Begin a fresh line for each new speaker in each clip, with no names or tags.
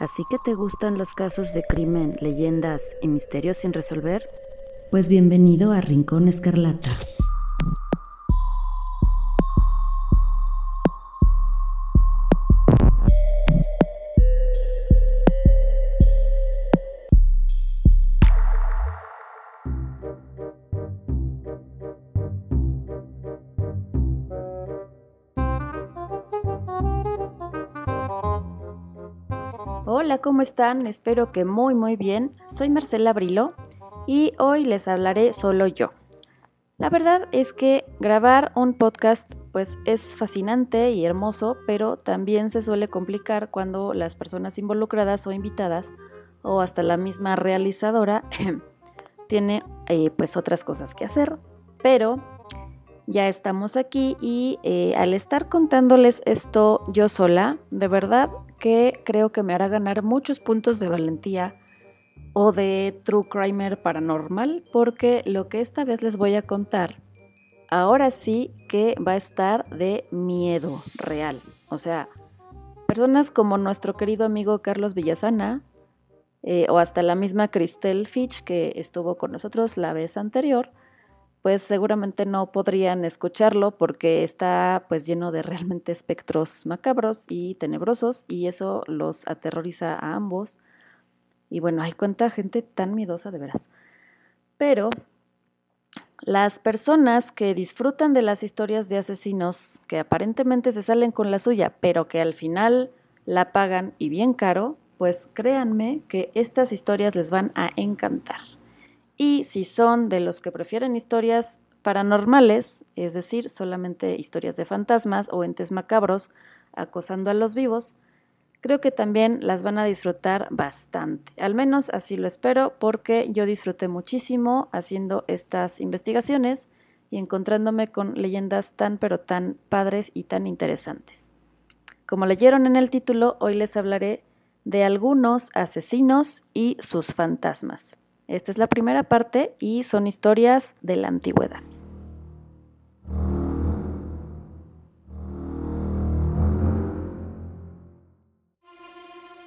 ¿Así que te gustan los casos de crimen, leyendas y misterios sin resolver? Pues bienvenido a Rincón Escarlata. ¿Cómo están? Espero que muy muy bien. Soy Marcela Brilo y hoy les hablaré solo yo. La verdad es que grabar un podcast pues es fascinante y hermoso, pero también se suele complicar cuando las personas involucradas o invitadas o hasta la misma realizadora tiene eh, pues otras cosas que hacer. Pero ya estamos aquí y eh, al estar contándoles esto yo sola, de verdad que creo que me hará ganar muchos puntos de valentía o de True Crimer paranormal, porque lo que esta vez les voy a contar, ahora sí que va a estar de miedo real. O sea, personas como nuestro querido amigo Carlos Villasana, eh, o hasta la misma Christelle Fitch que estuvo con nosotros la vez anterior, pues seguramente no podrían escucharlo porque está pues lleno de realmente espectros macabros y tenebrosos y eso los aterroriza a ambos. Y bueno, hay cuánta gente tan miedosa de veras. Pero las personas que disfrutan de las historias de asesinos que aparentemente se salen con la suya, pero que al final la pagan y bien caro, pues créanme que estas historias les van a encantar. Y si son de los que prefieren historias paranormales, es decir, solamente historias de fantasmas o entes macabros acosando a los vivos, creo que también las van a disfrutar bastante. Al menos así lo espero porque yo disfruté muchísimo haciendo estas investigaciones y encontrándome con leyendas tan pero tan padres y tan interesantes. Como leyeron en el título, hoy les hablaré de algunos asesinos y sus fantasmas. Esta es la primera parte y son historias de la antigüedad.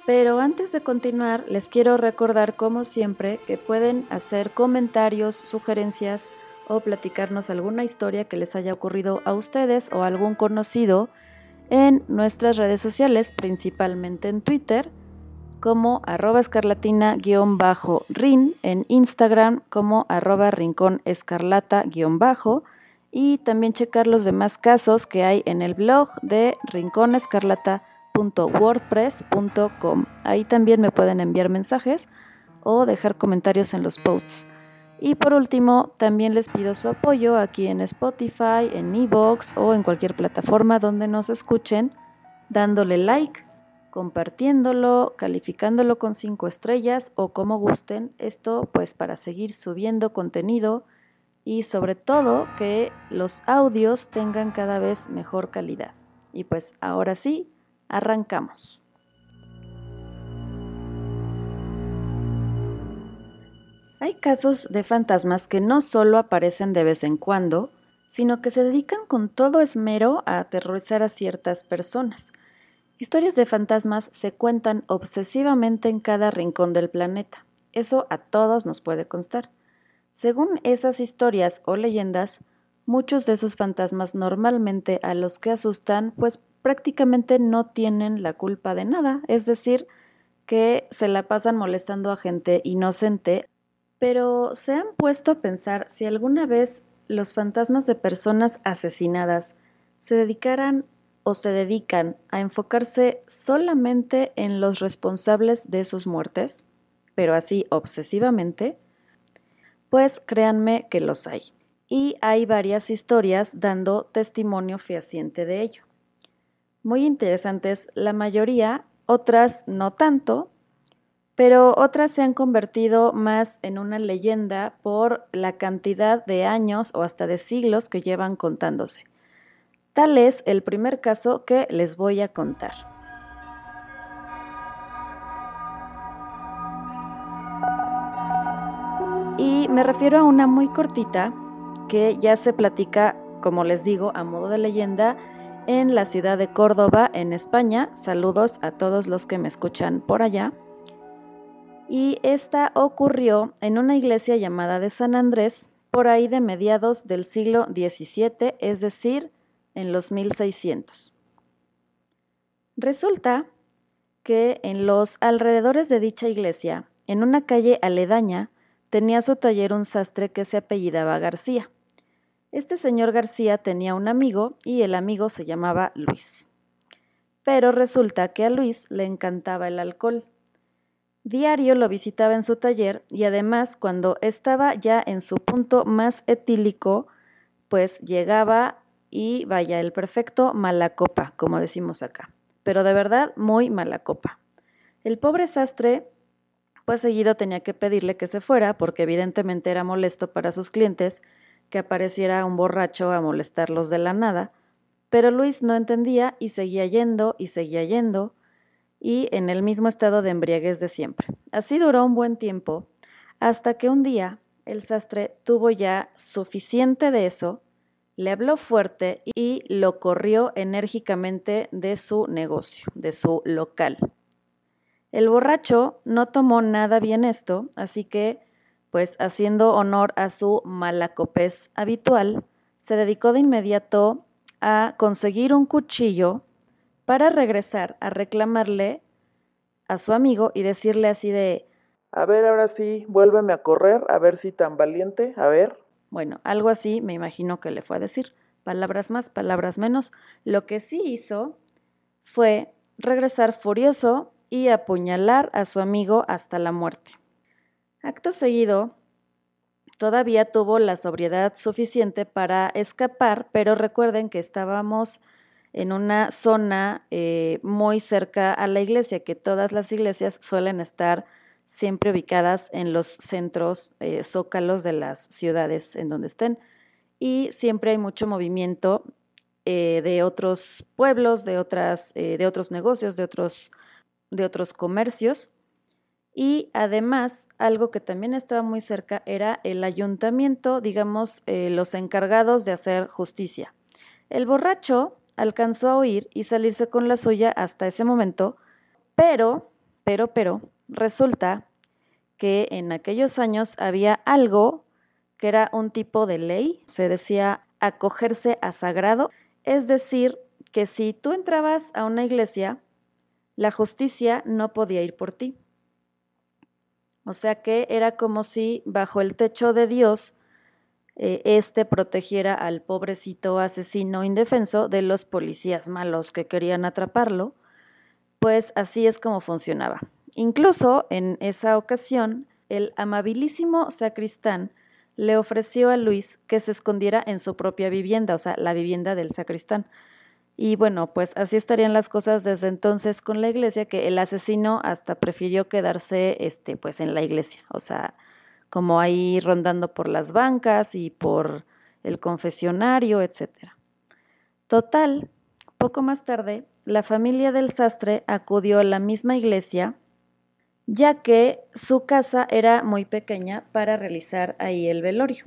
Pero antes de continuar, les quiero recordar, como siempre, que pueden hacer comentarios, sugerencias o platicarnos alguna historia que les haya ocurrido a ustedes o algún conocido en nuestras redes sociales, principalmente en Twitter como arroba escarlatina-rin, en Instagram como arroba rincón escarlata-bajo y también checar los demás casos que hay en el blog de rinconescarlata.wordpress.com. Ahí también me pueden enviar mensajes o dejar comentarios en los posts. Y por último, también les pido su apoyo aquí en Spotify, en Evox o en cualquier plataforma donde nos escuchen, dándole like compartiéndolo, calificándolo con cinco estrellas o como gusten. Esto pues para seguir subiendo contenido y sobre todo que los audios tengan cada vez mejor calidad. Y pues ahora sí, arrancamos. Hay casos de fantasmas que no solo aparecen de vez en cuando, sino que se dedican con todo esmero a aterrorizar a ciertas personas. Historias de fantasmas se cuentan obsesivamente en cada rincón del planeta. Eso a todos nos puede constar. Según esas historias o leyendas, muchos de esos fantasmas normalmente a los que asustan, pues prácticamente no tienen la culpa de nada, es decir, que se la pasan molestando a gente inocente, pero se han puesto a pensar si alguna vez los fantasmas de personas asesinadas se dedicaran o se dedican a enfocarse solamente en los responsables de sus muertes, pero así obsesivamente, pues créanme que los hay. Y hay varias historias dando testimonio fehaciente de ello. Muy interesantes la mayoría, otras no tanto, pero otras se han convertido más en una leyenda por la cantidad de años o hasta de siglos que llevan contándose. Tal es el primer caso que les voy a contar. Y me refiero a una muy cortita que ya se platica, como les digo, a modo de leyenda en la ciudad de Córdoba, en España. Saludos a todos los que me escuchan por allá. Y esta ocurrió en una iglesia llamada de San Andrés, por ahí de mediados del siglo XVII, es decir, en los 1600. Resulta que en los alrededores de dicha iglesia, en una calle aledaña, tenía su taller un sastre que se apellidaba García. Este señor García tenía un amigo y el amigo se llamaba Luis. Pero resulta que a Luis le encantaba el alcohol. Diario lo visitaba en su taller y además cuando estaba ya en su punto más etílico, pues llegaba y vaya el perfecto mala copa, como decimos acá. Pero de verdad muy mala copa. El pobre sastre pues seguido tenía que pedirle que se fuera porque evidentemente era molesto para sus clientes que apareciera un borracho a molestarlos de la nada, pero Luis no entendía y seguía yendo y seguía yendo y en el mismo estado de embriaguez de siempre. Así duró un buen tiempo hasta que un día el sastre tuvo ya suficiente de eso, le habló fuerte y lo corrió enérgicamente de su negocio, de su local. El borracho no tomó nada bien esto, así que, pues haciendo honor a su malacopés habitual, se dedicó de inmediato a conseguir un cuchillo para regresar a reclamarle a su amigo y decirle así de
A ver, ahora sí, vuélveme a correr, a ver si tan valiente, a ver.
Bueno, algo así me imagino que le fue a decir. Palabras más, palabras menos. Lo que sí hizo fue regresar furioso y apuñalar a su amigo hasta la muerte. Acto seguido, todavía tuvo la sobriedad suficiente para escapar, pero recuerden que estábamos en una zona eh, muy cerca a la iglesia, que todas las iglesias suelen estar siempre ubicadas en los centros eh, zócalos de las ciudades en donde estén. Y siempre hay mucho movimiento eh, de otros pueblos, de, otras, de otros negocios, de otros de otros comercios y además algo que también estaba muy cerca era el ayuntamiento, digamos, eh, los encargados de hacer justicia. El borracho alcanzó a huir y salirse con la suya hasta ese momento, pero, pero, pero, resulta que en aquellos años había algo que era un tipo de ley, se decía acogerse a sagrado, es decir, que si tú entrabas a una iglesia, la justicia no podía ir por ti. O sea que era como si bajo el techo de Dios eh, éste protegiera al pobrecito asesino indefenso de los policías malos que querían atraparlo, pues así es como funcionaba. Incluso en esa ocasión, el amabilísimo sacristán le ofreció a Luis que se escondiera en su propia vivienda, o sea, la vivienda del sacristán, y bueno, pues así estarían las cosas desde entonces con la iglesia, que el asesino hasta prefirió quedarse este, pues en la iglesia, o sea, como ahí rondando por las bancas y por el confesionario, etcétera. Total, poco más tarde, la familia del sastre acudió a la misma iglesia, ya que su casa era muy pequeña para realizar ahí el velorio.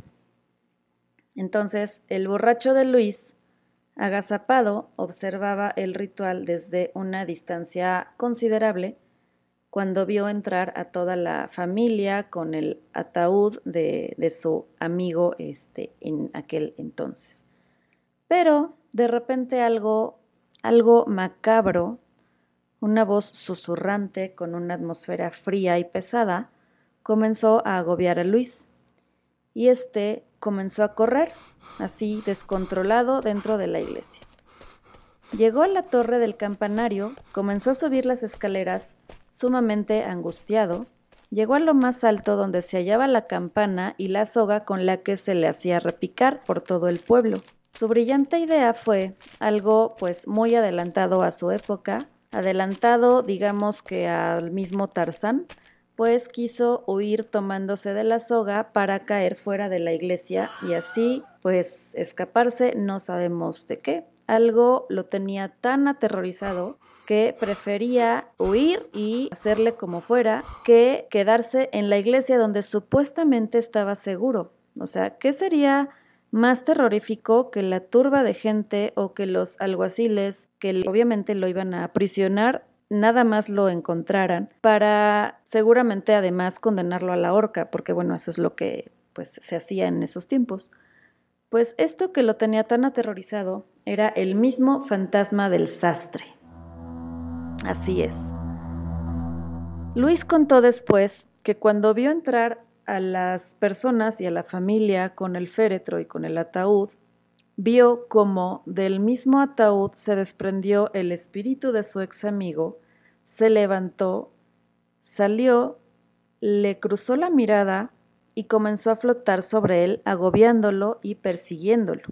Entonces, el borracho de Luis Agazapado observaba el ritual desde una distancia considerable cuando vio entrar a toda la familia con el ataúd de, su amigo este, en aquel entonces. Pero de repente algo, algo macabro, una voz susurrante con una atmósfera fría y pesada, comenzó a agobiar a Luis. Y este comenzó a correr, así descontrolado, dentro de la iglesia. Llegó a la torre del campanario, comenzó a subir las escaleras, sumamente angustiado, llegó a lo más alto donde se hallaba la campana y la soga con la que se le hacía repicar por todo el pueblo. Su brillante idea fue algo pues muy adelantado a su época, adelantado digamos que al mismo Tarzán, pues quiso huir tomándose de la soga para caer fuera de la iglesia y así pues escaparse, no sabemos de qué. Algo lo tenía tan aterrorizado que prefería huir y hacerle como fuera que quedarse en la iglesia donde supuestamente estaba seguro. O sea, ¿qué sería más terrorífico que la turba de gente o que los alguaciles, que obviamente lo iban a aprisionar, nada más lo encontraran, para seguramente además condenarlo a la horca, porque bueno, eso es lo que pues se hacía en esos tiempos. Pues esto que lo tenía tan aterrorizado era el mismo fantasma del sastre. Así es. Luis contó después que cuando vio entrar a las personas y a la familia con el féretro y con el ataúd, vio como del mismo ataúd se desprendió el espíritu de su ex amigo, se levantó, salió, le cruzó la mirada y comenzó a flotar sobre él, agobiándolo y persiguiéndolo.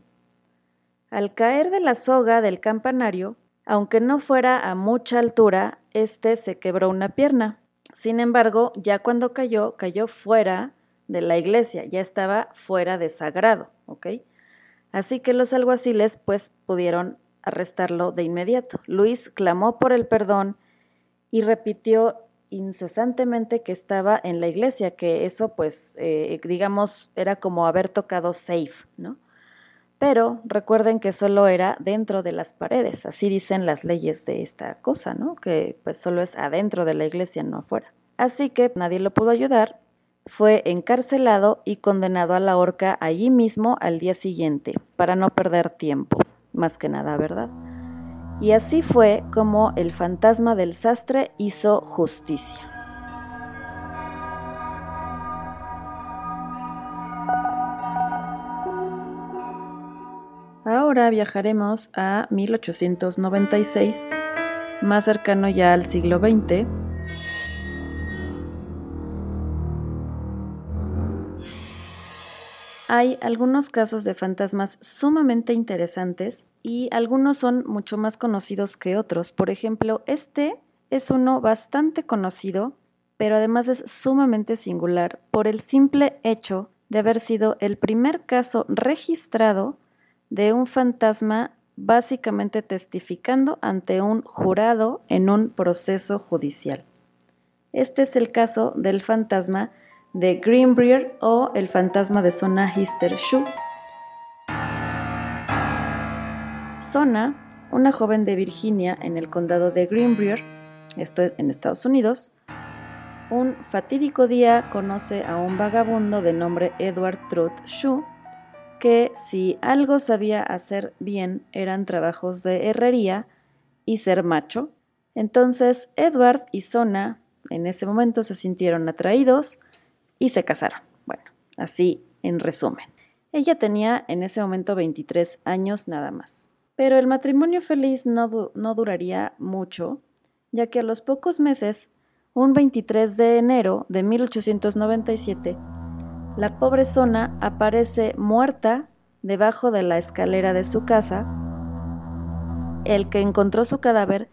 Al caer de la soga del campanario, aunque no fuera a mucha altura, éste se quebró una pierna. Sin embargo, ya cuando cayó, cayó fuera de la iglesia, ya estaba fuera de sagrado, ¿ok? Así que los alguaciles pues pudieron arrestarlo de inmediato. Luis clamó por el perdón y repitió incesantemente que estaba en la iglesia, que eso pues eh, digamos era como haber tocado safe, ¿no? Pero recuerden que solo era dentro de las paredes, así dicen las leyes de esta cosa, ¿no? Que pues solo es adentro de la iglesia, no afuera. Así que nadie lo pudo ayudar, fue encarcelado y condenado a la horca allí mismo al día siguiente, para no perder tiempo, más que nada, ¿verdad? Y así fue como el fantasma del sastre hizo justicia. Ahora viajaremos a 1896, más cercano ya al siglo XX. Hay algunos casos de fantasmas sumamente interesantes y algunos son mucho más conocidos que otros. Por ejemplo, este es uno bastante conocido, pero además es sumamente singular por el simple hecho de haber sido el primer caso registrado de un fantasma básicamente testificando ante un jurado en un proceso judicial. Este es el caso del fantasma de Greenbrier o el fantasma de Zona Hister Shu. Sona, una joven de Virginia en el condado de Greenbrier, esto en Estados Unidos, un fatídico día conoce a un vagabundo de nombre Edward Truth Shu, que si algo sabía hacer bien eran trabajos de herrería y ser macho. Entonces Edward y Sona en ese momento se sintieron atraídos y se casaron. Bueno, así en resumen. Ella tenía en ese momento 23 años nada más. Pero el matrimonio feliz no, no duraría mucho, ya que a los pocos meses, un 23 de enero de 1897, la pobre Zona aparece muerta debajo de la escalera de su casa. El que encontró su cadáver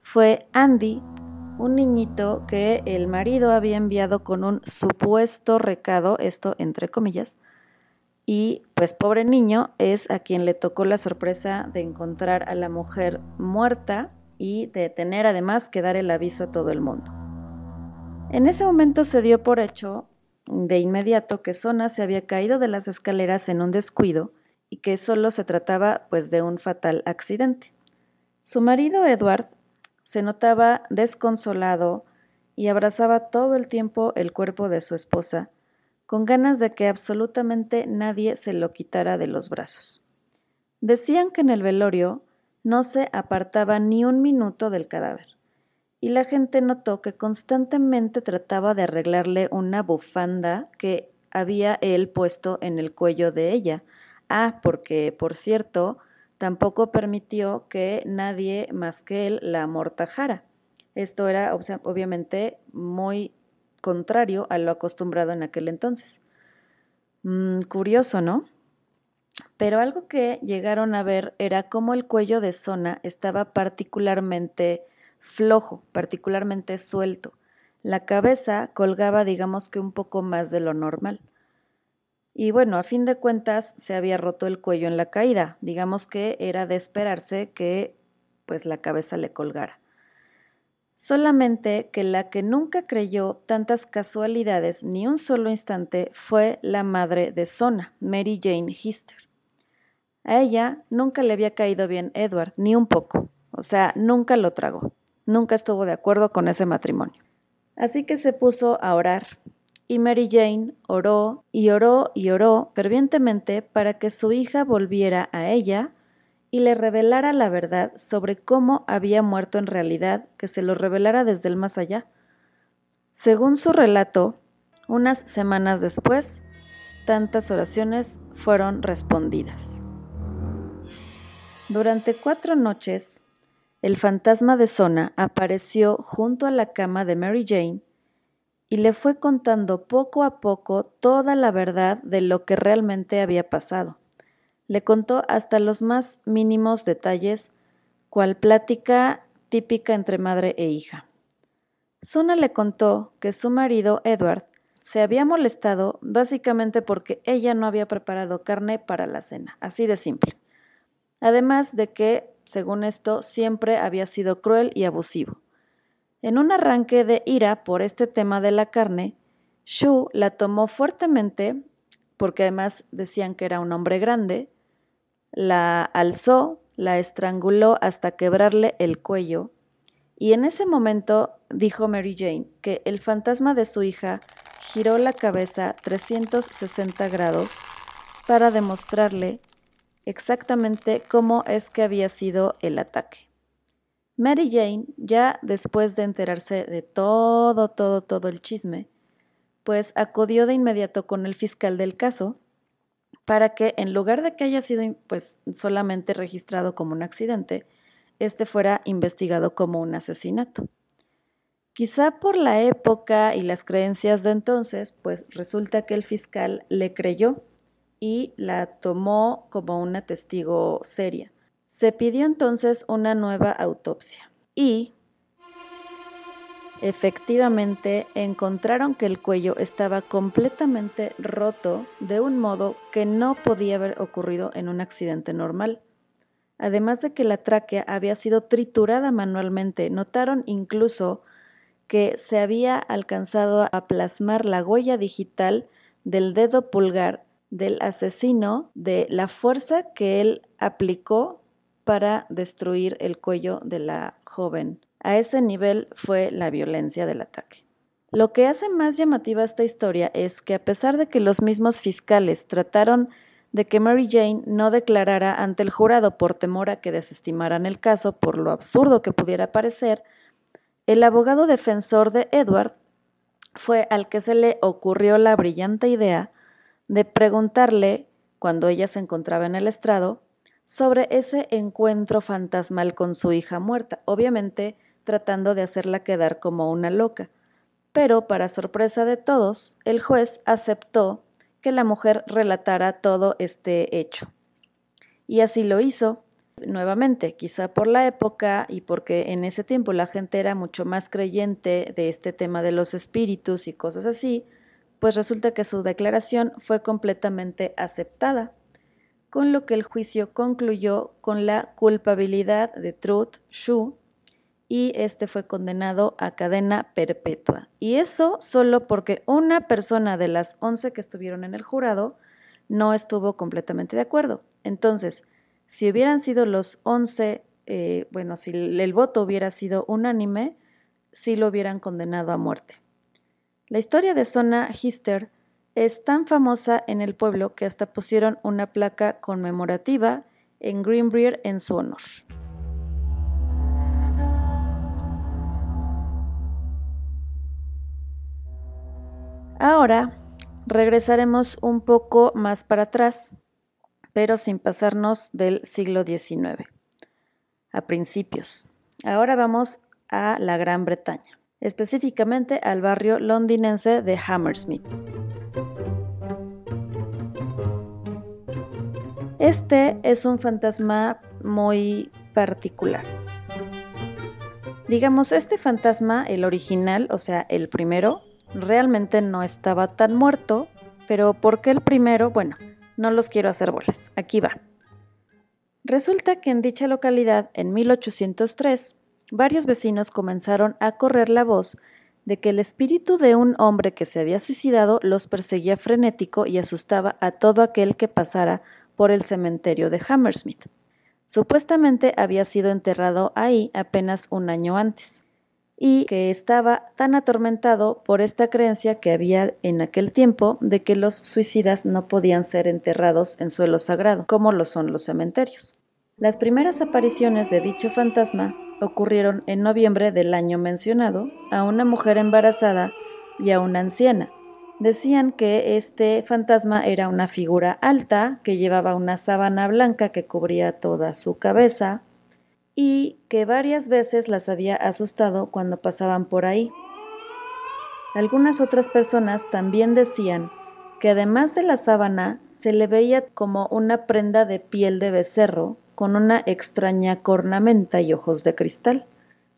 fue Andy, un niñito que el marido había enviado con un supuesto recado, esto entre comillas, y pues pobre niño es a quien le tocó la sorpresa de encontrar a la mujer muerta y de tener además que dar el aviso a todo el mundo. En ese momento se dio por hecho de inmediato que Sona se había caído de las escaleras en un descuido y que solo se trataba pues de un fatal accidente. Su marido Edward se notaba desconsolado y abrazaba todo el tiempo el cuerpo de su esposa, con ganas de que absolutamente nadie se lo quitara de los brazos. Decían que en el velorio no se apartaba ni un minuto del cadáver, y la gente notó que constantemente trataba de arreglarle una bufanda que había él puesto en el cuello de ella. Ah, porque, por cierto, tampoco permitió que nadie más que él la amortajara. Esto era obviamente muy contrario a lo acostumbrado en aquel entonces. Mm, curioso, ¿no? Pero algo que llegaron a ver era cómo el cuello de Zona estaba particularmente flojo, particularmente suelto. La cabeza colgaba, digamos que un poco más de lo normal. Y bueno, a fin de cuentas se había roto el cuello en la caída. Digamos que era de esperarse que pues la cabeza le colgara. Solamente que la que nunca creyó tantas casualidades ni un solo instante fue la madre de Sona, Mary Jane Hister. A ella nunca le había caído bien Edward, ni un poco. O sea, nunca lo tragó. Nunca estuvo de acuerdo con ese matrimonio. Así que se puso a orar. Y Mary Jane oró y oró y oró fervientemente para que su hija volviera a ella y le revelara la verdad sobre cómo había muerto en realidad, que se lo revelara desde el más allá. Según su relato, unas semanas después, tantas oraciones fueron respondidas. Durante cuatro noches, el fantasma de Sona apareció junto a la cama de Mary Jane y le fue contando poco a poco toda la verdad de lo que realmente había pasado le contó hasta los más mínimos detalles, cual plática típica entre madre e hija. Sona le contó que su marido, Edward, se había molestado básicamente porque ella no había preparado carne para la cena, así de simple. Además de que, según esto, siempre había sido cruel y abusivo. En un arranque de ira por este tema de la carne, Shu la tomó fuertemente, porque además decían que era un hombre grande, la alzó, la estranguló hasta quebrarle el cuello, y en ese momento dijo Mary Jane que el fantasma de su hija giró la cabeza 360 grados para demostrarle exactamente cómo es que había sido el ataque. Mary Jane, ya después de enterarse de todo, todo, todo el chisme, pues acudió de inmediato con el fiscal del caso, para que en lugar de que haya sido pues solamente registrado como un accidente, este fuera investigado como un asesinato. Quizá por la época y las creencias de entonces, pues resulta que el fiscal le creyó y la tomó como una testigo seria. Se pidió entonces una nueva autopsia y Efectivamente, encontraron que el cuello estaba completamente roto de un modo que no podía haber ocurrido en un accidente normal. Además de que la tráquea había sido triturada manualmente, notaron incluso que se había alcanzado a plasmar la huella digital del dedo pulgar del asesino de la fuerza que él aplicó para destruir el cuello de la joven. A ese nivel fue la violencia del ataque. Lo que hace más llamativa esta historia es que a pesar de que los mismos fiscales trataron de que Mary Jane no declarara ante el jurado por temor a que desestimaran el caso por lo absurdo que pudiera parecer, el abogado defensor de Edward fue al que se le ocurrió la brillante idea de preguntarle, cuando ella se encontraba en el estrado, sobre ese encuentro fantasmal con su hija muerta. Obviamente, tratando de hacerla quedar como una loca. Pero, para sorpresa de todos, el juez aceptó que la mujer relatara todo este hecho. Y así lo hizo, nuevamente, quizá por la época y porque en ese tiempo la gente era mucho más creyente de este tema de los espíritus y cosas así, pues resulta que su declaración fue completamente aceptada, con lo que el juicio concluyó con la culpabilidad de Truth Shu y este fue condenado a cadena perpetua. Y eso solo porque una persona de las 11 que estuvieron en el jurado no estuvo completamente de acuerdo. Entonces, si hubieran sido los 11, eh, bueno, si el voto hubiera sido unánime, sí lo hubieran condenado a muerte. La historia de Sona Hister es tan famosa en el pueblo que hasta pusieron una placa conmemorativa en Greenbrier en su honor. Ahora regresaremos un poco más para atrás, pero sin pasarnos del siglo XIX, a principios. Ahora vamos a la Gran Bretaña, específicamente al barrio londinense de Hammersmith. Este es un fantasma muy particular. Digamos, este fantasma, el original, o sea, el primero, realmente no estaba tan muerto, pero ¿por qué el primero? Bueno, no los quiero hacer bolas. Aquí va. Resulta que en dicha localidad, en 1803, varios vecinos comenzaron a correr la voz de que el espíritu de un hombre que se había suicidado los perseguía frenético y asustaba a todo aquel que pasara por el cementerio de Hammersmith. Supuestamente había sido enterrado ahí apenas un año antes y que estaba tan atormentado por esta creencia que había en aquel tiempo de que los suicidas no podían ser enterrados en suelo sagrado, como lo son los cementerios. Las primeras apariciones de dicho fantasma ocurrieron en noviembre del año mencionado a una mujer embarazada y a una anciana. Decían que este fantasma era una figura alta que llevaba una sábana blanca que cubría toda su cabeza, y que varias veces las había asustado cuando pasaban por ahí. Algunas otras personas también decían que además de la sábana se le veía como una prenda de piel de becerro con una extraña cornamenta y ojos de cristal.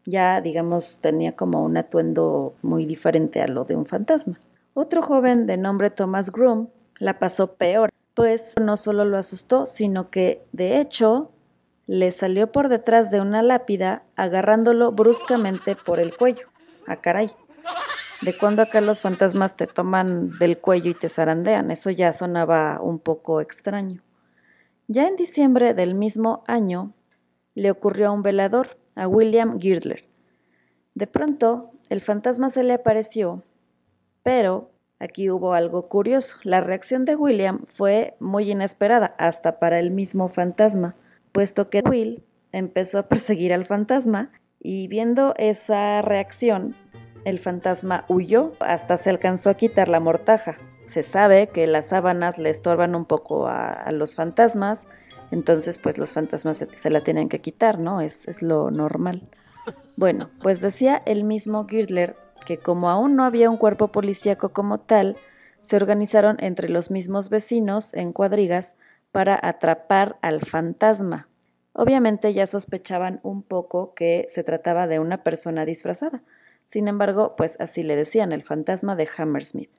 Ya, digamos, tenía como un atuendo muy diferente a lo de un fantasma. Otro joven de nombre Thomas Groom la pasó peor, pues no solo lo asustó, sino que, de hecho, le salió por detrás de una lápida agarrándolo bruscamente por el cuello. ¡A ah, caray! ¿De cuando acá los fantasmas te toman del cuello y te zarandean? Eso ya sonaba un poco extraño. Ya en diciembre del mismo año le ocurrió a un velador, a William Girdler. De pronto, el fantasma se le apareció, pero aquí hubo algo curioso. La reacción de William fue muy inesperada, hasta para el mismo fantasma puesto que Will empezó a perseguir al fantasma y viendo esa reacción, el fantasma huyó hasta se alcanzó a quitar la mortaja. Se sabe que las sábanas le estorban un poco a, los fantasmas, entonces pues los fantasmas se, la tienen que quitar, ¿no? Es, es lo normal. Bueno, pues decía el mismo Girdler que como aún no había un cuerpo policíaco como tal, se organizaron entre los mismos vecinos en cuadrigas para atrapar al fantasma. Obviamente ya sospechaban un poco que se trataba de una persona disfrazada. Sin embargo, pues así le decían, el fantasma de Hammersmith.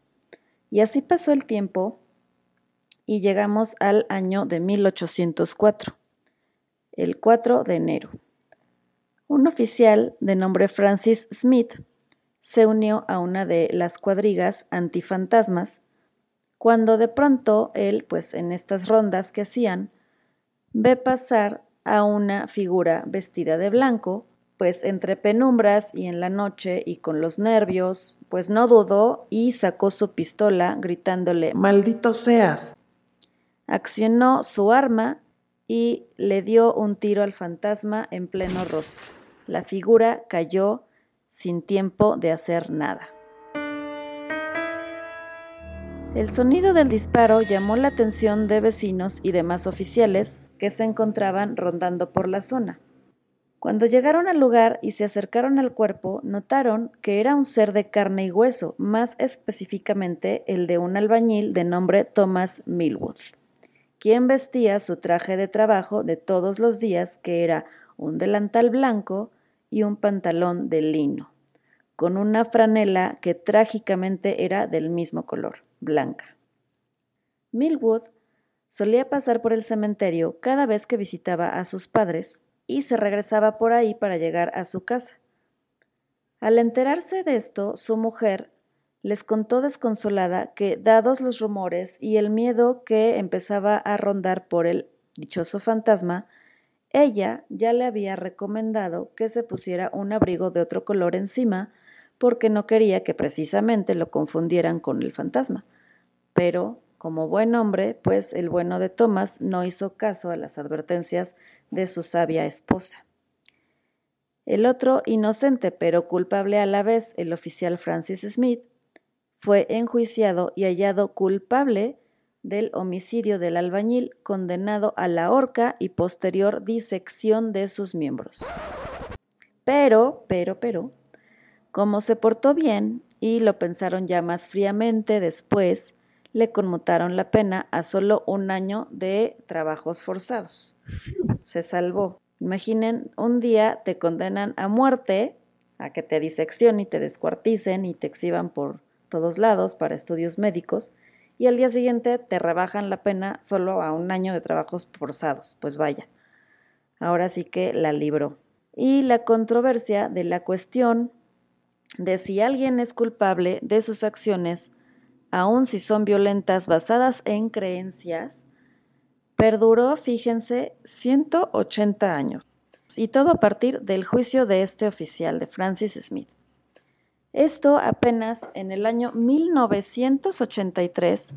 Y así pasó el tiempo y llegamos al año de 1804, el 4 de enero. Un oficial de nombre Francis Smith se unió a una de las cuadrigas antifantasmas cuando de pronto él, pues en estas rondas que hacían, ve pasar a una figura vestida de blanco, pues entre penumbras y en la noche y con los nervios, pues no dudó y sacó su pistola gritándole
Maldito seas.
Accionó su arma y le dio un tiro al fantasma en pleno rostro. La figura cayó sin tiempo de hacer nada. El sonido del disparo llamó la atención de vecinos y demás oficiales que se encontraban rondando por la zona. Cuando llegaron al lugar y se acercaron al cuerpo, notaron que era un ser de carne y hueso, más específicamente el de un albañil de nombre Thomas Millwood, quien vestía su traje de trabajo de todos los días, que era un delantal blanco y un pantalón de lino, con una franela que trágicamente era del mismo color blanca. Millwood solía pasar por el cementerio cada vez que visitaba a sus padres y se regresaba por ahí para llegar a su casa. Al enterarse de esto, su mujer les contó desconsolada que, dados los rumores y el miedo que empezaba a rondar por el dichoso fantasma, ella ya le había recomendado que se pusiera un abrigo de otro color encima porque no quería que precisamente lo confundieran con el fantasma. Pero, como buen hombre, pues el bueno de Thomas no hizo caso a las advertencias de su sabia esposa. El otro, inocente pero culpable a la vez, el oficial Francis Smith, fue enjuiciado y hallado culpable del homicidio del albañil, condenado a la horca y posterior disección de sus miembros. Pero, pero, pero, como se portó bien y lo pensaron ya más fríamente después, le conmutaron la pena a solo un año de trabajos forzados. Se salvó. Imaginen, un día te condenan a muerte, a que te diseccionen y te descuarticen y te exhiban por todos lados para estudios médicos, y al día siguiente te rebajan la pena solo a un año de trabajos forzados. Pues vaya, ahora sí que la libró. Y la controversia de la cuestión de si alguien es culpable de sus acciones, aun si son violentas basadas en creencias, perduró, fíjense, 180 años. Y todo a partir del juicio de este oficial, de Francis Smith. Esto apenas en el año 1983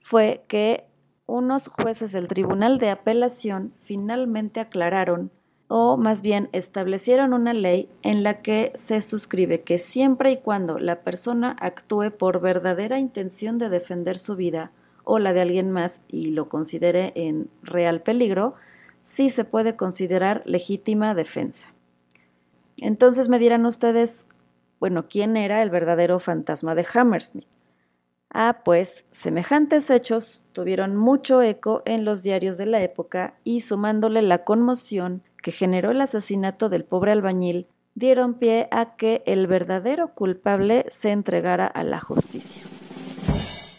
fue que unos jueces del Tribunal de Apelación finalmente aclararon o más bien establecieron una ley en la que se suscribe que siempre y cuando la persona actúe por verdadera intención de defender su vida o la de alguien más y lo considere en real peligro, sí se puede considerar legítima defensa. Entonces me dirán ustedes, bueno, ¿quién era el verdadero fantasma de Hammersmith? Ah, pues semejantes hechos tuvieron mucho eco en los diarios de la época y sumándole la conmoción que generó el asesinato del pobre albañil dieron pie a que el verdadero culpable se entregara a la justicia.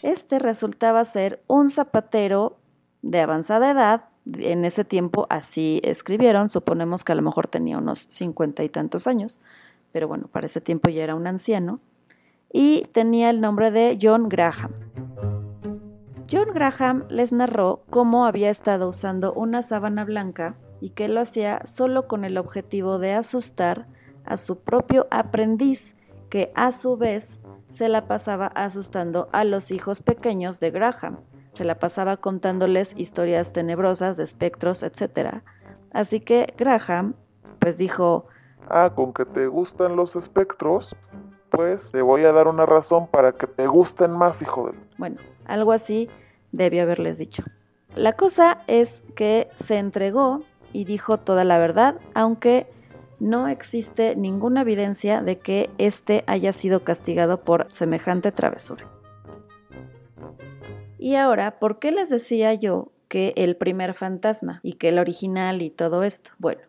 Este resultaba ser un zapatero de avanzada edad, en ese tiempo así escribieron, suponemos que a lo mejor tenía unos cincuenta y tantos años, pero bueno, para ese tiempo ya era un anciano, y tenía el nombre de John Graham. John Graham les narró cómo había estado usando una sábana blanca y que lo hacía solo con el objetivo de asustar a su propio aprendiz, que a su vez se la pasaba asustando a los hijos pequeños de Graham. Se la pasaba contándoles historias tenebrosas de espectros, etc. Así que Graham, pues dijo,
Ah, con que te gustan los espectros, pues te voy a dar una razón para que te gusten más, hijo de...
Bueno, algo así debió haberles dicho. La cosa es que se entregó y dijo toda la verdad, aunque no existe ninguna evidencia de que éste haya sido castigado por semejante travesura. Y ahora, ¿por qué les decía yo que el primer fantasma y que el original y todo esto? Bueno,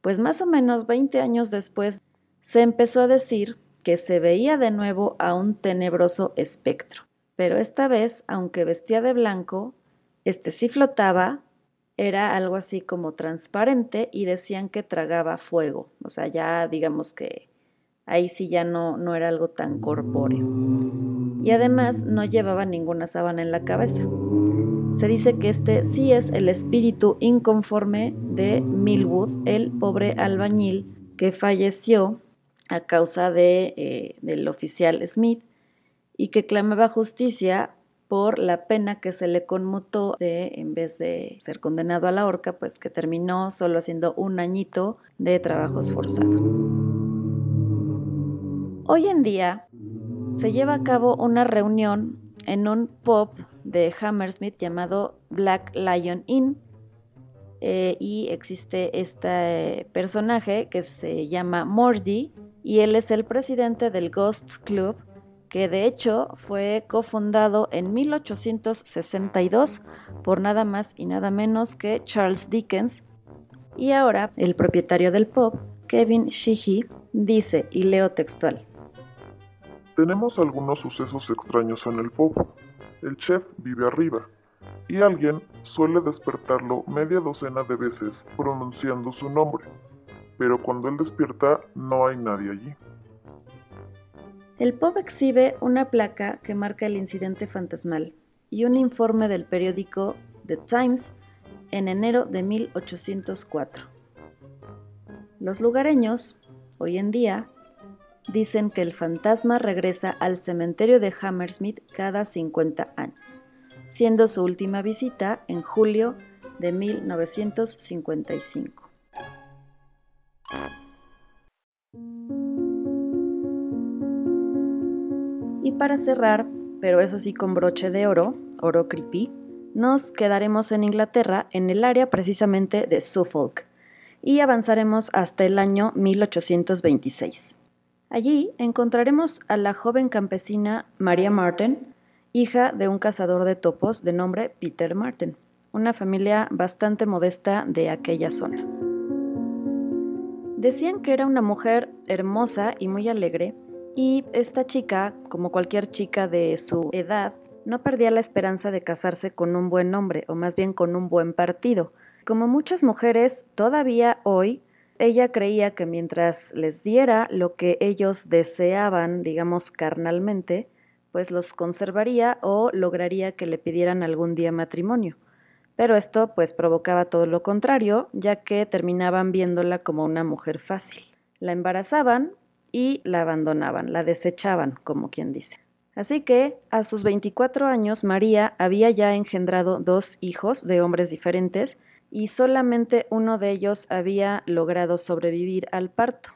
pues más o menos 20 años después se empezó a decir que se veía de nuevo a un tenebroso espectro, pero esta vez, aunque vestía de blanco, este sí flotaba era algo así como transparente y decían que tragaba fuego. O sea, ya digamos que ahí sí ya no, no era algo tan corpóreo. Y además no llevaba ninguna sábana en la cabeza. Se dice que este sí es el espíritu inconforme de Millwood, el pobre albañil que falleció a causa de, eh, del oficial Smith y que clamaba justicia por la pena que se le conmutó de, en vez de ser condenado a la horca, pues que terminó solo haciendo un añito de trabajos forzados. Hoy en día se lleva a cabo una reunión en un pub de Hammersmith llamado Black Lion Inn eh, y existe este personaje que se llama Mordy y él es el presidente del Ghost Club que de hecho fue cofundado en 1862 por nada más y nada menos que Charles Dickens. Y ahora el propietario del pub, Kevin Sheehy, dice, y leo textual.
Tenemos algunos sucesos extraños en el pub. El chef vive arriba y alguien suele despertarlo media docena de veces pronunciando su nombre, pero cuando él despierta no hay nadie allí.
El pub exhibe una placa que marca el incidente fantasmal y un informe del periódico The Times en enero de 1804. Los lugareños, hoy en día, dicen que el fantasma regresa al cementerio de Hammersmith cada 50 años, siendo su última visita en julio de 1955. Para cerrar, pero eso sí con broche de oro, oro creepy, nos quedaremos en Inglaterra, en el área precisamente de Suffolk, y avanzaremos hasta el año 1826. Allí encontraremos a la joven campesina María Martin, hija de un cazador de topos de nombre Peter Martin, una familia bastante modesta de aquella zona. Decían que era una mujer hermosa y muy alegre, y esta chica, como cualquier chica de su edad, no perdía la esperanza de casarse con un buen hombre, o más bien con un buen partido. Como muchas mujeres, todavía hoy, ella creía que mientras les diera lo que ellos deseaban, digamos carnalmente, pues los conservaría o lograría que le pidieran algún día matrimonio. Pero esto pues provocaba todo lo contrario, ya que terminaban viéndola como una mujer fácil. La embarazaban y la abandonaban, la desechaban, como quien dice. Así que a sus 24 años María había ya engendrado dos hijos de hombres diferentes y solamente uno de ellos había logrado sobrevivir al parto.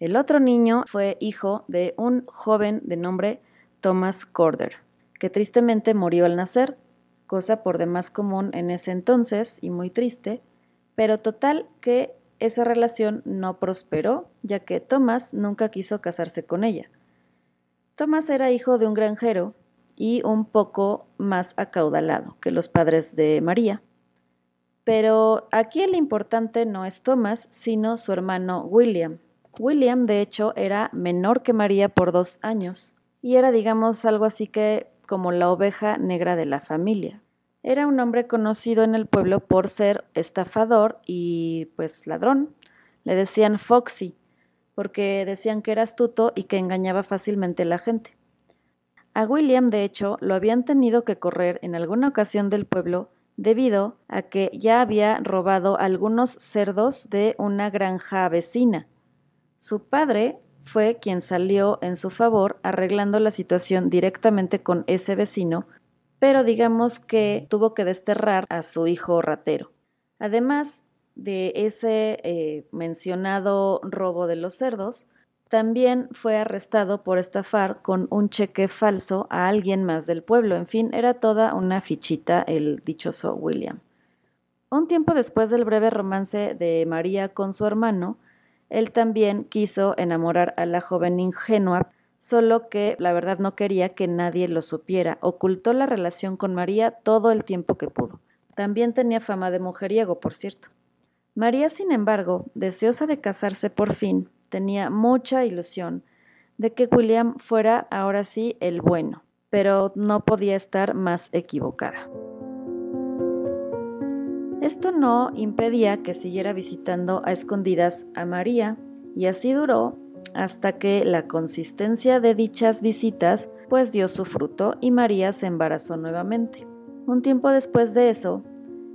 El otro niño fue hijo de un joven de nombre Thomas Corder, que tristemente murió al nacer, cosa por demás común en ese entonces y muy triste, pero total que esa relación no prosperó, ya que Thomas nunca quiso casarse con ella. Thomas era hijo de un granjero y un poco más acaudalado que los padres de María. Pero aquí el importante no es Thomas, sino su hermano William. William, de hecho, era menor que María por dos años y era, digamos, algo así que como la oveja negra de la familia. Era un hombre conocido en el pueblo por ser estafador y pues ladrón. Le decían Foxy, porque decían que era astuto y que engañaba fácilmente a la gente. A William, de hecho, lo habían tenido que correr en alguna ocasión del pueblo debido a que ya había robado algunos cerdos de una granja vecina. Su padre fue quien salió en su favor arreglando la situación directamente con ese vecino, pero digamos que tuvo que desterrar a su hijo ratero. Además de ese eh, mencionado robo de los cerdos, también fue arrestado por estafar con un cheque falso a alguien más del pueblo. En fin, era toda una fichita el dichoso William. Un tiempo después del breve romance de María con su hermano, él también quiso enamorar a la joven ingenua, solo que la verdad no quería que nadie lo supiera. Ocultó la relación con María todo el tiempo que pudo. También tenía fama de mujeriego, por cierto. María, sin embargo, deseosa de casarse por fin, tenía mucha ilusión de que William fuera ahora sí el bueno, pero no podía estar más equivocada. Esto no impedía que siguiera visitando a escondidas a María, y así duró hasta que la consistencia de dichas visitas pues dio su fruto y María se embarazó nuevamente. Un tiempo después de eso,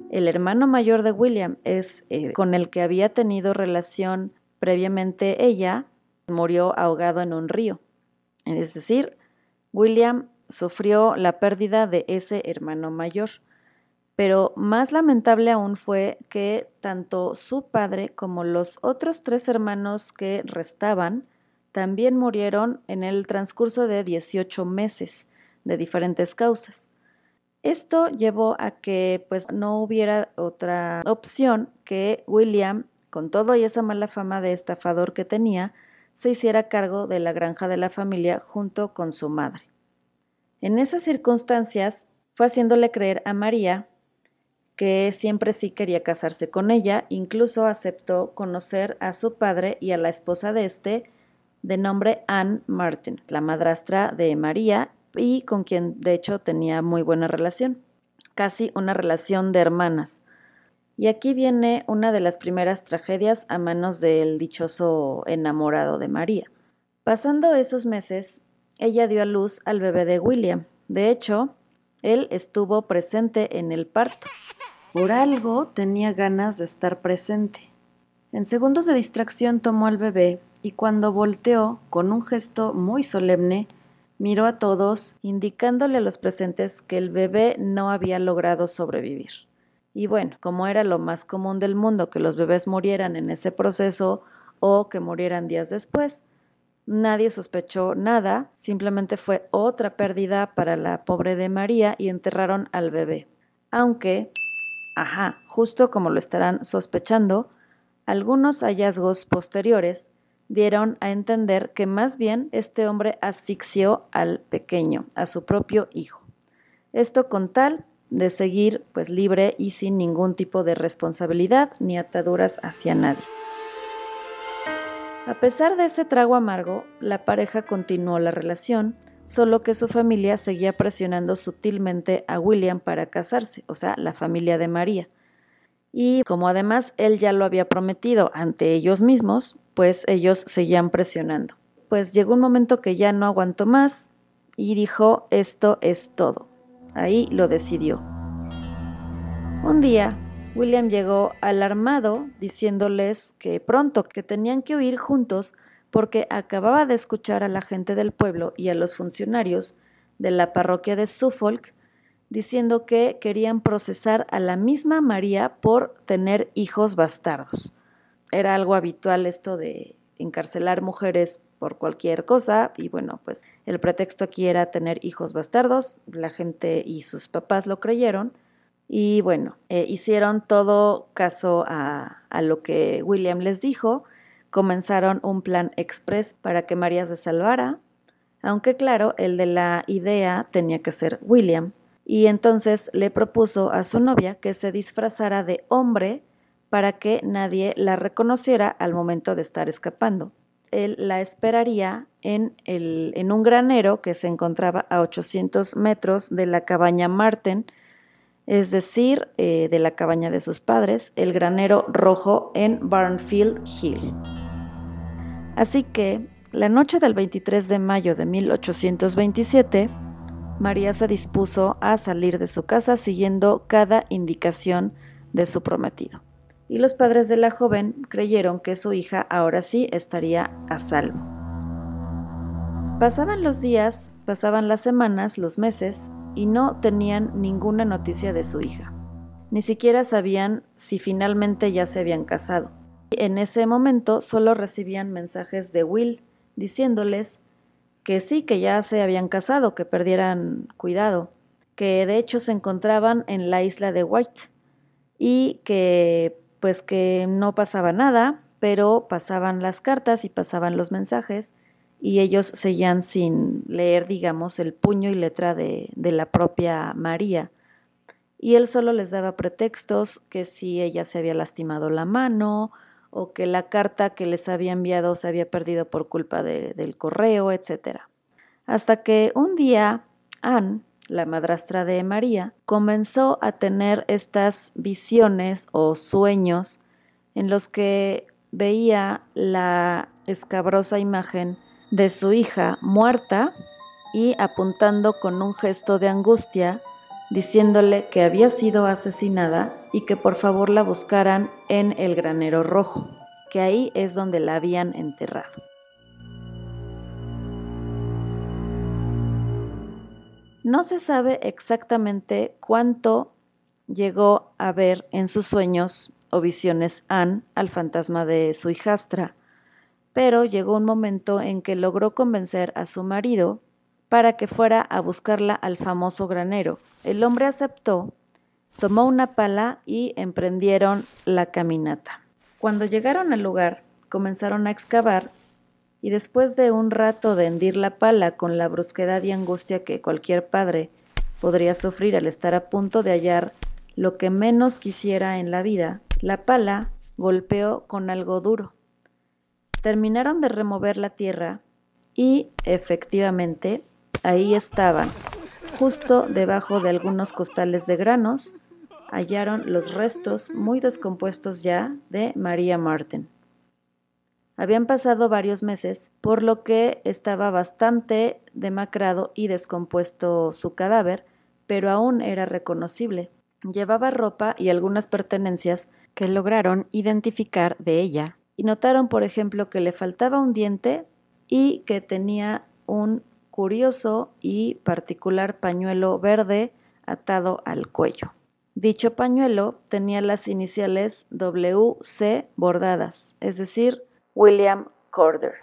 el hermano mayor de William es eh, con el que había tenido relación Previamente ella murió ahogado en un río. Es decir, William sufrió la pérdida de ese hermano mayor. Pero más lamentable aún fue que tanto su padre como los otros tres hermanos que restaban también murieron en el transcurso de 18 meses de diferentes causas. Esto llevó a que pues no hubiera otra opción que William con todo y esa mala fama de estafador que tenía, se hiciera cargo de la granja de la familia junto con su madre. En esas circunstancias fue haciéndole creer a María que siempre sí quería casarse con ella, incluso aceptó conocer a su padre y a la esposa de este, de nombre Anne Martin, la madrastra de María y con quien de hecho tenía muy buena relación, casi una relación de hermanas. Y aquí viene una de las primeras tragedias a manos del dichoso enamorado de María. Pasando esos meses, ella dio a luz al bebé de William. De hecho, él estuvo presente en el parto. Por algo tenía ganas de estar presente. En segundos de distracción tomó al bebé y cuando volteó, con un gesto muy solemne, miró a todos, indicándole a los presentes que el bebé no había logrado sobrevivir. Y bueno, como era lo más común del mundo que los bebés murieran en ese proceso o que murieran días después, nadie sospechó nada, simplemente fue otra pérdida para la pobre de María y enterraron al bebé. Aunque, ajá, justo como lo estarán sospechando, algunos hallazgos posteriores dieron a entender que más bien este hombre asfixió al pequeño, a su propio hijo. Esto con tal de seguir pues libre y sin ningún tipo de responsabilidad ni ataduras hacia nadie. A pesar de ese trago amargo, la pareja continuó la relación, solo que su familia seguía presionando sutilmente a William para casarse, o sea, la familia de María. Y como además él ya lo había prometido ante ellos mismos, pues ellos seguían presionando. Pues llegó un momento que ya no aguantó más y dijo, esto es todo. Ahí lo decidió. Un día, William llegó alarmado diciéndoles que pronto que tenían que huir juntos porque acababa de escuchar a la gente del pueblo y a los funcionarios de la parroquia de Suffolk diciendo que querían procesar a la misma María por tener hijos bastardos. Era algo habitual esto de encarcelar mujeres por cualquier cosa y bueno, pues el pretexto aquí era tener hijos bastardos, la gente y sus papás lo creyeron y bueno, eh, hicieron todo caso a, a lo que William les dijo, comenzaron un plan express para que María se salvara, aunque claro, el de la idea tenía que ser William, y entonces le propuso a su novia que se disfrazara de hombre para que nadie la reconociera al momento de estar escapando. Él la esperaría en, el, en un granero que se encontraba a 800 metros de la cabaña Marten, es decir, eh, de la cabaña de sus padres, el granero rojo en Barnfield Hill. Así que la noche del 23 de mayo de 1827, María se dispuso a salir de su casa siguiendo cada indicación de su prometido. Y los padres de la joven creyeron que su hija ahora sí estaría a salvo. Pasaban los días, pasaban las semanas, los meses, y no tenían ninguna noticia de su hija. Ni siquiera sabían si finalmente ya se habían casado. En ese momento solo recibían mensajes de Will, diciéndoles que sí, que ya se habían casado, que perdieran cuidado, que de hecho se encontraban en la isla de White y que pues que no pasaba nada, pero pasaban las cartas y pasaban los mensajes y ellos seguían sin leer, digamos, el puño y letra de, de la propia María. Y él solo les daba pretextos que si ella se había lastimado la mano o que la carta que les había enviado se había perdido por culpa del correo, etc. Hasta que un día Anne, la madrastra de María, comenzó a tener estas visiones o sueños en los que veía la escabrosa imagen de su hija muerta y apuntando con un gesto de angustia diciéndole que había sido asesinada y que por favor la buscaran en el granero rojo, que ahí es donde la habían enterrado. No se sabe exactamente cuánto llegó a ver en sus sueños o visiones Anne al fantasma de su hijastra, pero llegó un momento en que logró convencer a su marido para que fuera a buscarla al famoso granero. El hombre aceptó, tomó una pala y emprendieron la caminata. Cuando llegaron al lugar, comenzaron a excavar y después de un rato de hendir la pala con la brusquedad y angustia que cualquier padre podría sufrir al estar a punto de hallar lo que menos quisiera en la vida, la pala golpeó con algo duro. Terminaron de remover la tierra y, efectivamente, Ahí estaban, justo debajo de algunos costales de granos, hallaron los restos muy descompuestos ya de María Marten. Habían pasado varios meses, por lo que estaba bastante demacrado y descompuesto su cadáver, pero aún era reconocible. Llevaba ropa y algunas pertenencias que lograron identificar de ella, y notaron, por ejemplo, que le faltaba un diente y que tenía un curioso y particular pañuelo verde atado al cuello. Dicho pañuelo tenía las iniciales WC bordadas, es decir, William Corder.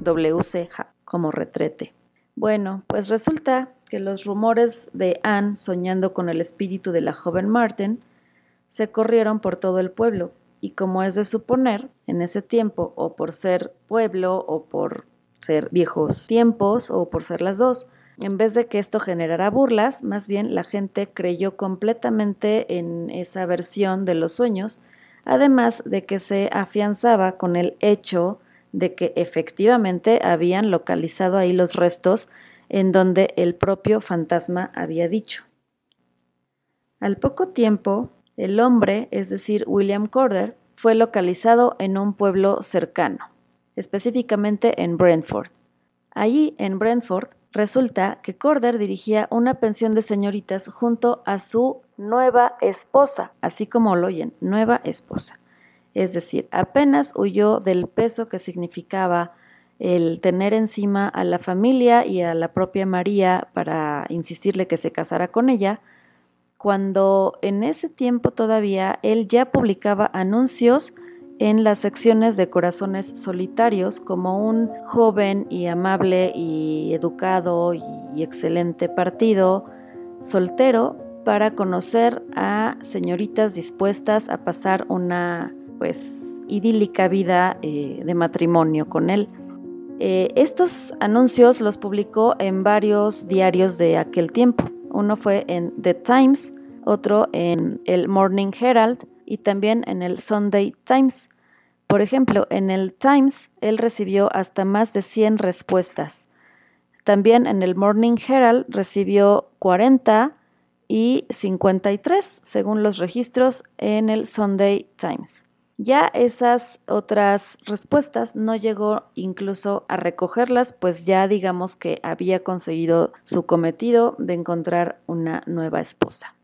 WC como retrete. Bueno, pues resulta que los rumores de Anne soñando con el espíritu de la joven Martin se corrieron por todo el pueblo, y como es de suponer, en ese tiempo, o por ser pueblo o por ser viejos tiempos o por ser las dos. En vez de que esto generara burlas, más bien la gente creyó completamente en esa versión de los sueños, además de que se afianzaba con el hecho de que efectivamente habían localizado ahí los restos en donde el propio fantasma había dicho. Al poco tiempo, el hombre, es decir, William Corder, fue localizado en un pueblo cercano específicamente en Brentford. Allí, en Brentford, Resulta que Corder dirigía una pensión de señoritas junto a su nueva esposa, así como lo oyen, nueva esposa. Es decir, apenas huyó del peso que significaba el tener encima a la familia y a la propia María para insistirle que se casara con ella, cuando en ese tiempo todavía él ya publicaba anuncios en las secciones de Corazones Solitarios como un joven y amable y educado y excelente partido soltero para conocer a señoritas dispuestas a pasar una pues idílica vida eh, de matrimonio con él. Eh, estos anuncios los publicó en varios diarios de aquel tiempo. Uno fue en The Times, otro en el Morning Herald y también en el Sunday Times. Por ejemplo, en el Times él recibió hasta más de 100 respuestas. También en el Morning Herald recibió 40 y 53, según los registros en el Sunday Times. Ya esas otras respuestas no llegó incluso a recogerlas, pues ya digamos que había conseguido su cometido de encontrar una nueva esposa.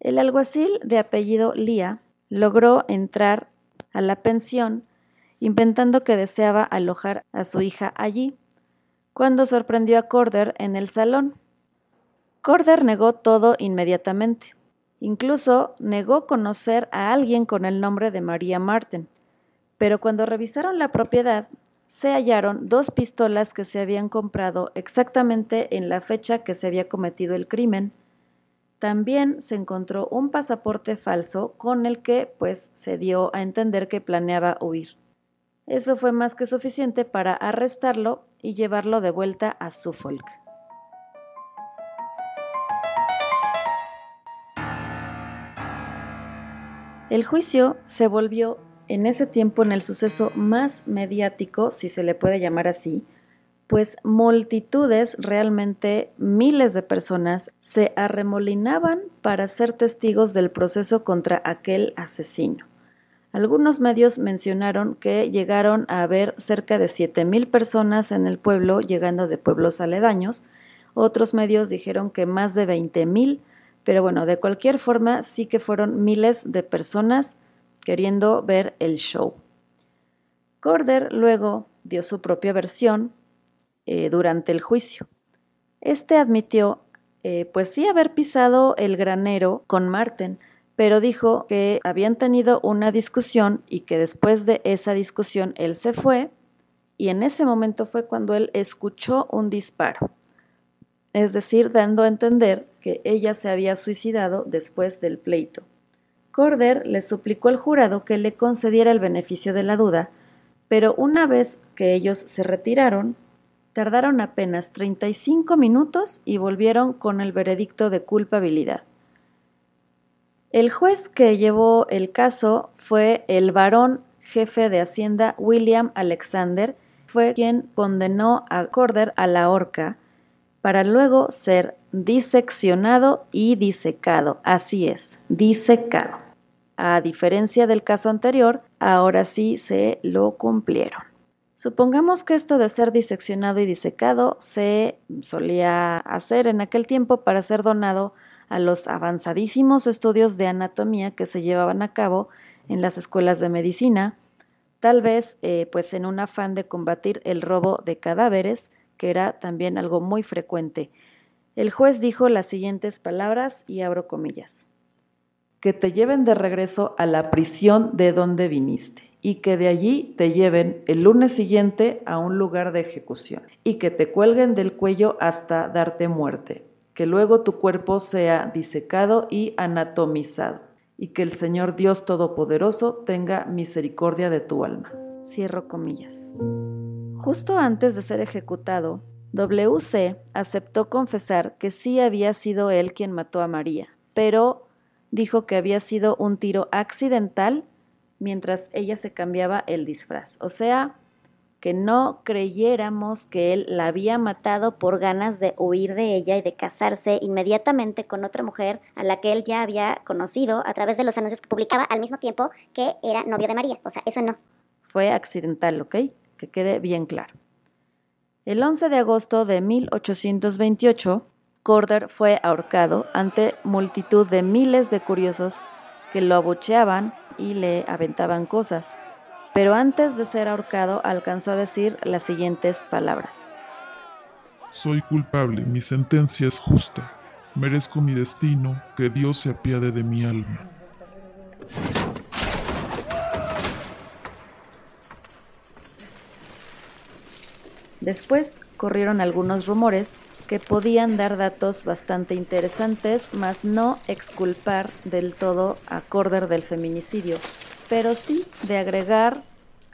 El alguacil de apellido Lía logró entrar a la pensión, inventando que deseaba alojar a su hija allí, cuando sorprendió a Corder en el salón. Corder negó todo inmediatamente. Incluso negó conocer a alguien con el nombre de María Martin, pero cuando revisaron la propiedad, se hallaron dos pistolas que se habían comprado exactamente en la fecha que se había cometido el crimen también se encontró un pasaporte falso con el que pues se dio a entender que planeaba huir. Eso fue más que suficiente para arrestarlo y llevarlo de vuelta a Suffolk. El juicio se volvió en ese tiempo en el suceso más mediático, si se le puede llamar así, pues multitudes, realmente miles de personas, se arremolinaban para ser testigos del proceso contra aquel asesino. Algunos medios mencionaron que llegaron a haber cerca de 7.000 personas en el pueblo, llegando de pueblos aledaños. Otros medios dijeron que más de 20.000, pero bueno, de cualquier forma sí que fueron miles de personas queriendo ver el show. Corder luego dio su propia versión, eh, durante el juicio. Este admitió, eh, pues sí, haber pisado el granero con Marten, pero dijo que habían tenido una discusión y que después de esa discusión él se fue y en ese momento fue cuando él escuchó un disparo, es decir, dando a entender que ella se había suicidado después del pleito. Corder le suplicó al jurado que le concediera el beneficio de la duda, pero una vez que ellos se retiraron, Tardaron apenas 35 minutos y volvieron con el veredicto de culpabilidad. El juez que llevó el caso fue el varón jefe de Hacienda William Alexander, fue quien condenó a Corder a la horca para luego ser diseccionado y disecado. Así es, disecado. A diferencia del caso anterior, ahora sí se lo cumplieron. Supongamos que esto de ser diseccionado y disecado se solía hacer en aquel tiempo para ser donado a los avanzadísimos estudios de anatomía que se llevaban a cabo en las escuelas de medicina, tal vez eh, pues en un afán de combatir el robo de cadáveres, que era también algo muy frecuente. El juez dijo las siguientes palabras y abro comillas. Que te lleven de regreso a la prisión de donde viniste y que de allí te lleven el lunes siguiente a un lugar de ejecución y que te cuelguen del cuello hasta darte muerte, que luego tu cuerpo sea disecado y anatomizado y que el Señor Dios Todopoderoso tenga misericordia de tu alma. Cierro comillas. Justo antes de ser ejecutado, WC aceptó confesar que sí había sido él quien mató a María, pero dijo que había sido un tiro accidental mientras ella se cambiaba el disfraz. O sea, que no creyéramos que él la había matado
por ganas de huir de ella y de casarse inmediatamente con otra mujer a la que él ya había conocido a través de los anuncios que publicaba al mismo tiempo que era novio de María. O sea, eso no.
Fue accidental, ¿ok? Que quede bien claro. El 11 de agosto de 1828, Corder fue ahorcado ante multitud de miles de curiosos que lo abucheaban y le aventaban cosas. Pero antes de ser ahorcado alcanzó a decir las siguientes palabras.
Soy culpable, mi sentencia es justa. Merezco mi destino, que Dios se apiade de mi alma.
Después corrieron algunos rumores que podían dar datos bastante interesantes, mas no exculpar del todo a Corder del feminicidio, pero sí de agregar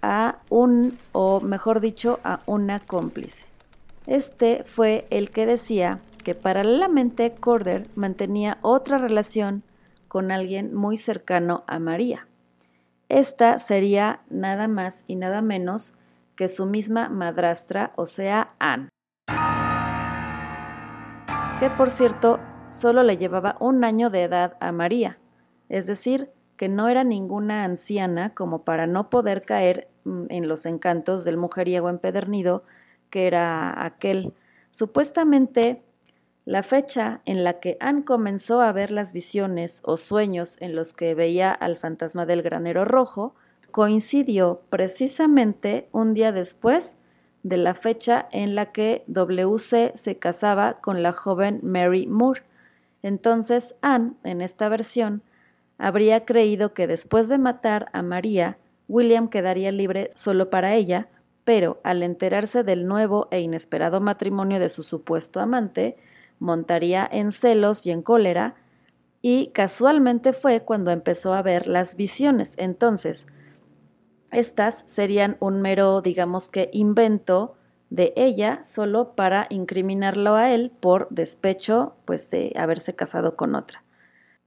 a un, o mejor dicho, a una cómplice. Este fue el que decía que paralelamente Corder mantenía otra relación con alguien muy cercano a María. Esta sería nada más y nada menos que su misma madrastra, o sea, Anne. Que por cierto, solo le llevaba un año de edad a María, es decir, que no era ninguna anciana como para no poder caer mm, en los encantos del mujeriego empedernido que era aquel. Supuestamente la fecha en la que Anne comenzó a ver las visiones o sueños en los que veía al fantasma del granero rojo coincidió precisamente un día después de la fecha en la que WC se casaba con la joven Mary Moore. Entonces Anne, en esta versión, habría creído que después de matar a María, William quedaría libre solo para ella, pero al enterarse del nuevo e inesperado matrimonio de su supuesto amante, montaría en celos y en cólera, y casualmente fue cuando empezó a ver las visiones. Entonces, estas serían un mero, digamos que, invento de ella solo para incriminarlo a él por despecho, pues de haberse casado con otra.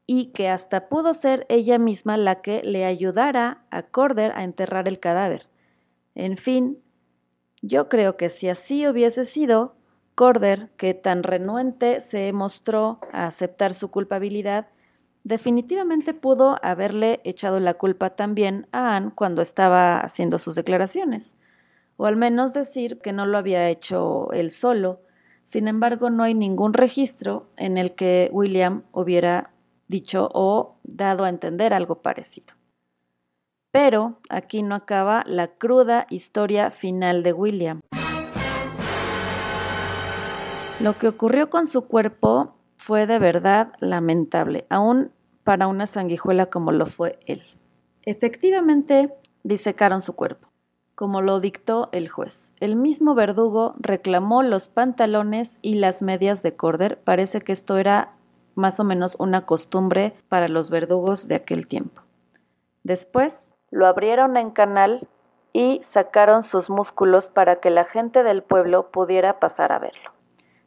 Y que hasta pudo ser ella misma la que le ayudara a Corder a enterrar el cadáver. En fin, yo creo que si así hubiese sido, Corder, que tan renuente se mostró a aceptar su culpabilidad, definitivamente pudo haberle echado la culpa también a Anne cuando estaba haciendo sus declaraciones, o al menos decir que no lo había hecho él solo. Sin embargo, no hay ningún registro en el que William hubiera dicho o dado a entender algo parecido. Pero aquí no acaba la cruda historia final de William. Lo que ocurrió con su cuerpo fue de verdad lamentable, aún para una sanguijuela como lo fue él. Efectivamente, disecaron su cuerpo, como lo dictó el juez. El mismo verdugo reclamó los pantalones y las medias de Corder. Parece que esto era más o menos una costumbre para los verdugos de aquel tiempo. Después, lo abrieron en canal y sacaron sus músculos para que la gente del pueblo pudiera pasar a verlo.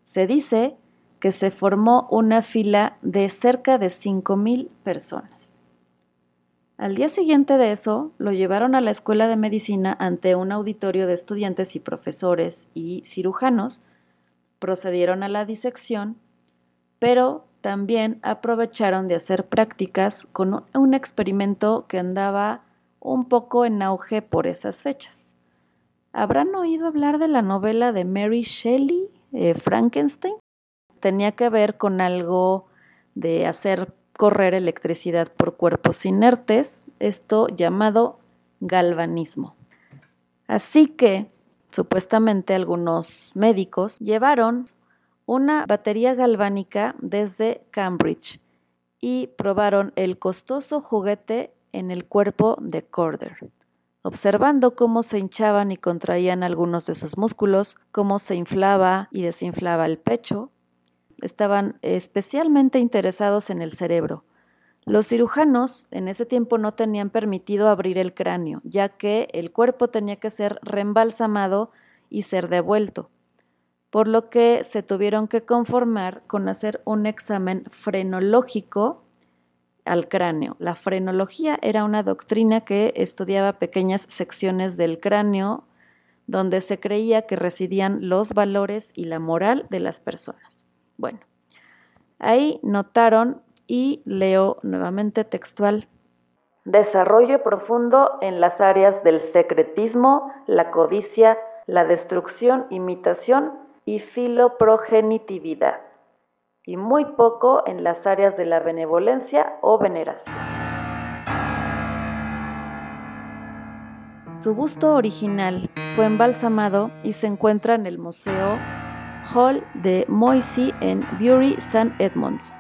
Se dice que se formó una fila de cerca de 5.000 personas. Al día siguiente de eso, lo llevaron a la escuela de medicina ante un auditorio de estudiantes y profesores y cirujanos, procedieron a la disección, pero también aprovecharon de hacer prácticas con un experimento que andaba un poco en auge por esas fechas. ¿Habrán oído hablar de la novela de Mary Shelley, eh, Frankenstein, tenía que ver con algo de hacer correr electricidad por cuerpos inertes, esto llamado galvanismo. Así que, supuestamente algunos médicos llevaron una batería galvánica desde Cambridge y probaron el costoso juguete en el cuerpo de Corder observando cómo se hinchaban y contraían algunos de sus músculos, cómo se inflaba y desinflaba el pecho. Estaban especialmente interesados en el cerebro. Los cirujanos en ese tiempo no tenían permitido abrir el cráneo, ya que el cuerpo tenía que ser reembalsamado y ser devuelto, por lo que se tuvieron que conformar con hacer un examen frenológico al cráneo. La frenología era una doctrina que estudiaba pequeñas secciones del cráneo donde se creía que residían los valores y la moral de las personas. Bueno, ahí notaron y leo nuevamente textual. Desarrollo profundo en las áreas del secretismo, la codicia, la destrucción, imitación y filoprogenitividad, y muy poco en las áreas de la benevolencia o veneración. Su busto original fue embalsamado y se encuentra en el Museo Hall de Moisey en Bury St. Edmunds.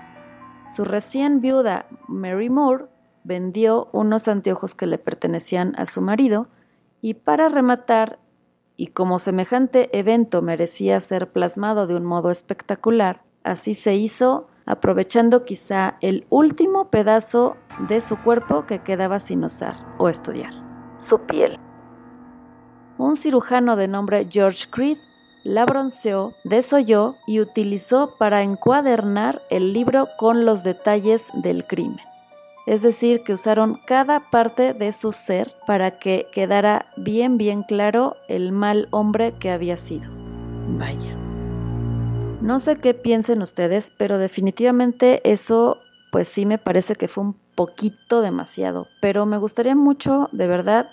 Su recién viuda Mary Moore vendió unos anteojos que le pertenecían a su marido y para rematar, y como semejante evento merecía ser plasmado de un modo espectacular, así se hizo aprovechando quizá el último pedazo de su cuerpo que quedaba sin usar o estudiar, su piel. Un cirujano de nombre George Creed la bronceó, desolló y utilizó para encuadernar el libro con los detalles del crimen. Es decir, que usaron cada parte de su ser para que quedara bien bien claro el mal hombre que había sido. Vaya. No sé qué piensen ustedes, pero definitivamente eso pues sí me parece que fue un poquito demasiado, pero me gustaría mucho, de verdad,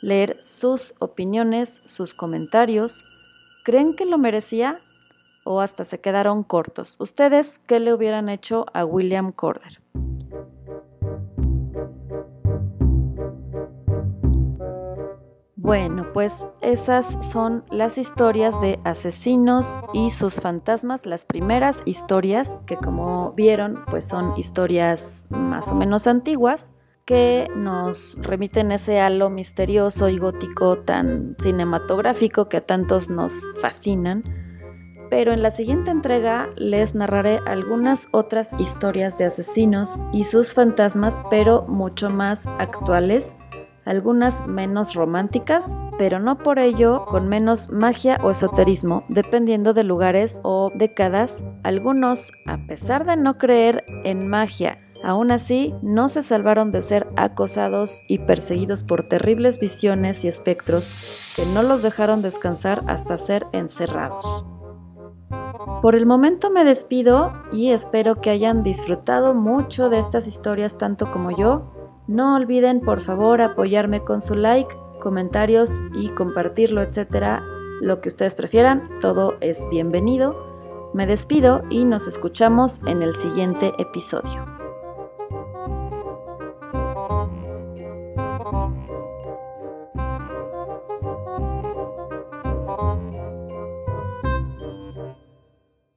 leer sus opiniones, sus comentarios. ¿Creen que lo merecía o hasta se quedaron cortos? ¿Ustedes qué le hubieran hecho a William Corder? Bueno, pues esas son las historias de asesinos y sus fantasmas, las primeras historias que como vieron pues son historias más o menos antiguas que nos remiten ese halo misterioso y gótico tan cinematográfico que a tantos nos fascinan. Pero en la siguiente entrega les narraré algunas otras historias de asesinos y sus fantasmas, pero mucho más actuales algunas menos románticas, pero no por ello con menos magia o esoterismo, dependiendo de lugares o décadas. Algunos, a pesar de no creer en magia, aún así no se salvaron de ser acosados y perseguidos por terribles visiones y espectros que no los dejaron descansar hasta ser encerrados. Por el momento me despido y espero que hayan disfrutado mucho de estas historias tanto como yo no olviden por favor apoyarme con su like, comentarios y compartirlo, etcétera. Lo que ustedes prefieran, todo es bienvenido. Me despido y nos escuchamos en el siguiente episodio.